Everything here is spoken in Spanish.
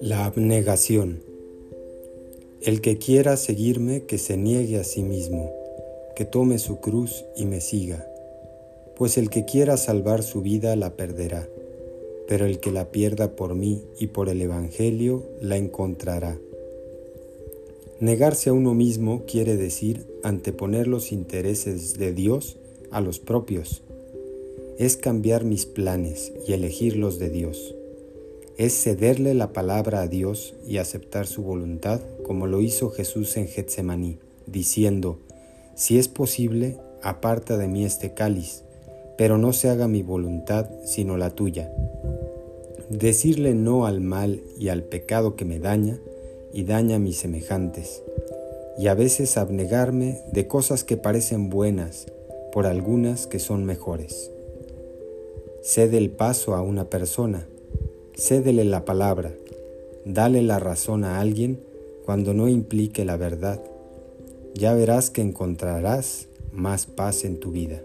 La abnegación. El que quiera seguirme, que se niegue a sí mismo, que tome su cruz y me siga, pues el que quiera salvar su vida la perderá, pero el que la pierda por mí y por el Evangelio la encontrará. Negarse a uno mismo quiere decir anteponer los intereses de Dios a los propios. Es cambiar mis planes y elegir los de Dios es cederle la palabra a Dios y aceptar su voluntad, como lo hizo Jesús en Getsemaní, diciendo, Si es posible, aparta de mí este cáliz, pero no se haga mi voluntad, sino la tuya. Decirle no al mal y al pecado que me daña y daña a mis semejantes, y a veces abnegarme de cosas que parecen buenas por algunas que son mejores. Cede el paso a una persona, Cédele la palabra, dale la razón a alguien cuando no implique la verdad. Ya verás que encontrarás más paz en tu vida.